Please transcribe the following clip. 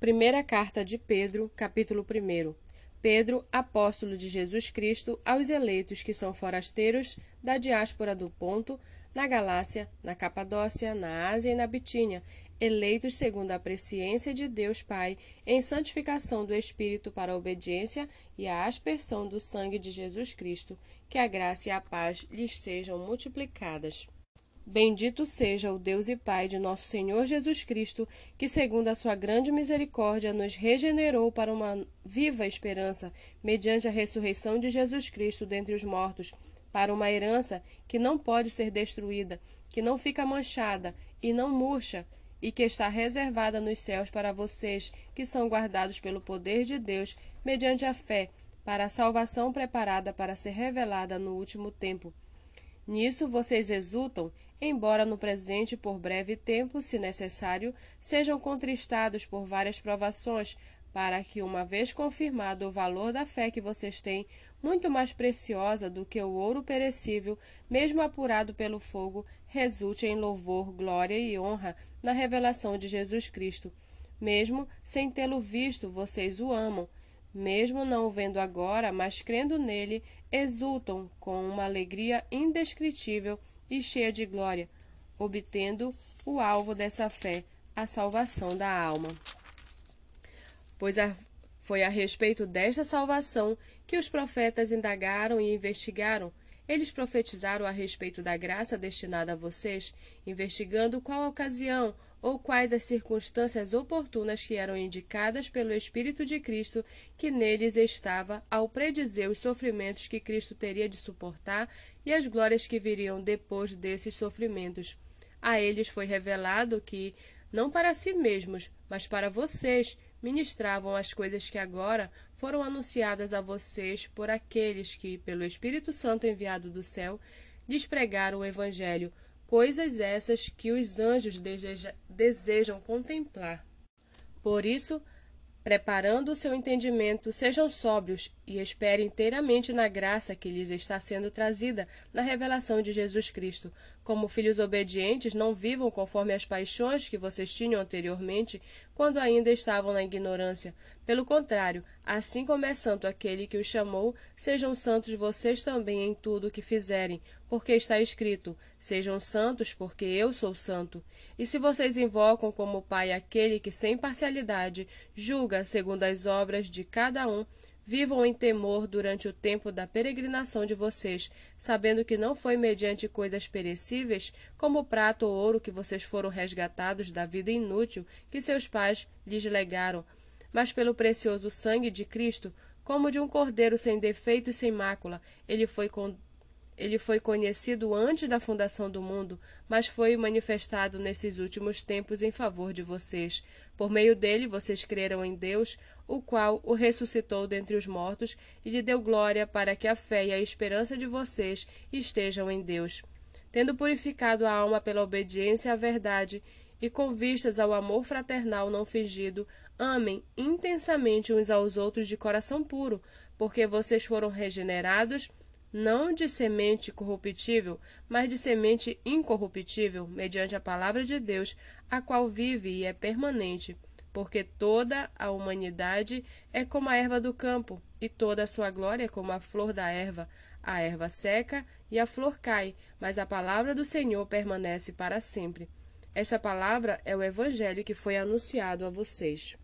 Primeira carta de Pedro, capítulo 1. Pedro, apóstolo de Jesus Cristo, aos eleitos que são forasteiros da diáspora do Ponto, na Galácia, na Capadócia, na Ásia e na Bitínia, eleitos segundo a presciência de Deus Pai, em santificação do Espírito para a obediência e a aspersão do sangue de Jesus Cristo, que a graça e a paz lhes sejam multiplicadas. Bendito seja o Deus e Pai de nosso Senhor Jesus Cristo, que, segundo a sua grande misericórdia, nos regenerou para uma viva esperança, mediante a ressurreição de Jesus Cristo dentre os mortos, para uma herança que não pode ser destruída, que não fica manchada e não murcha, e que está reservada nos céus para vocês, que são guardados pelo poder de Deus, mediante a fé, para a salvação preparada para ser revelada no último tempo. Nisso vocês exultam, embora no presente, por breve tempo, se necessário, sejam contristados por várias provações, para que, uma vez confirmado o valor da fé que vocês têm, muito mais preciosa do que o ouro perecível, mesmo apurado pelo fogo, resulte em louvor, glória e honra na revelação de Jesus Cristo. Mesmo sem tê-lo visto, vocês o amam mesmo não o vendo agora, mas crendo nele, exultam com uma alegria indescritível e cheia de glória, obtendo o alvo dessa fé, a salvação da alma. Pois a, foi a respeito desta salvação que os profetas indagaram e investigaram. Eles profetizaram a respeito da graça destinada a vocês, investigando qual ocasião ou quais as circunstâncias oportunas que eram indicadas pelo Espírito de Cristo que neles estava ao predizer os sofrimentos que Cristo teria de suportar e as glórias que viriam depois desses sofrimentos. A eles foi revelado que, não para si mesmos, mas para vocês, ministravam as coisas que agora foram anunciadas a vocês por aqueles que, pelo Espírito Santo enviado do céu, lhes pregaram o Evangelho coisas essas que os anjos deseja, desejam contemplar. Por isso, preparando o seu entendimento, sejam sóbrios e esperem inteiramente na graça que lhes está sendo trazida na revelação de Jesus Cristo. Como filhos obedientes, não vivam conforme as paixões que vocês tinham anteriormente, quando ainda estavam na ignorância. Pelo contrário, assim como é santo aquele que os chamou, sejam santos vocês também em tudo o que fizerem, porque está escrito: Sejam santos, porque eu sou santo. E se vocês invocam como Pai aquele que sem parcialidade julga segundo as obras de cada um, Vivam em temor durante o tempo da peregrinação de vocês, sabendo que não foi mediante coisas perecíveis, como prata ou ouro, que vocês foram resgatados da vida inútil que seus pais lhes legaram, mas pelo precioso sangue de Cristo, como de um cordeiro sem defeito e sem mácula, ele foi ele foi conhecido antes da fundação do mundo, mas foi manifestado nesses últimos tempos em favor de vocês. Por meio dele, vocês creram em Deus, o qual o ressuscitou dentre os mortos e lhe deu glória para que a fé e a esperança de vocês estejam em Deus. Tendo purificado a alma pela obediência à verdade e com vistas ao amor fraternal não fingido, amem intensamente uns aos outros de coração puro, porque vocês foram regenerados não de semente corruptível, mas de semente incorruptível, mediante a palavra de Deus, a qual vive e é permanente, porque toda a humanidade é como a erva do campo, e toda a sua glória é como a flor da erva. A erva seca e a flor cai, mas a palavra do Senhor permanece para sempre. Esta palavra é o evangelho que foi anunciado a vocês.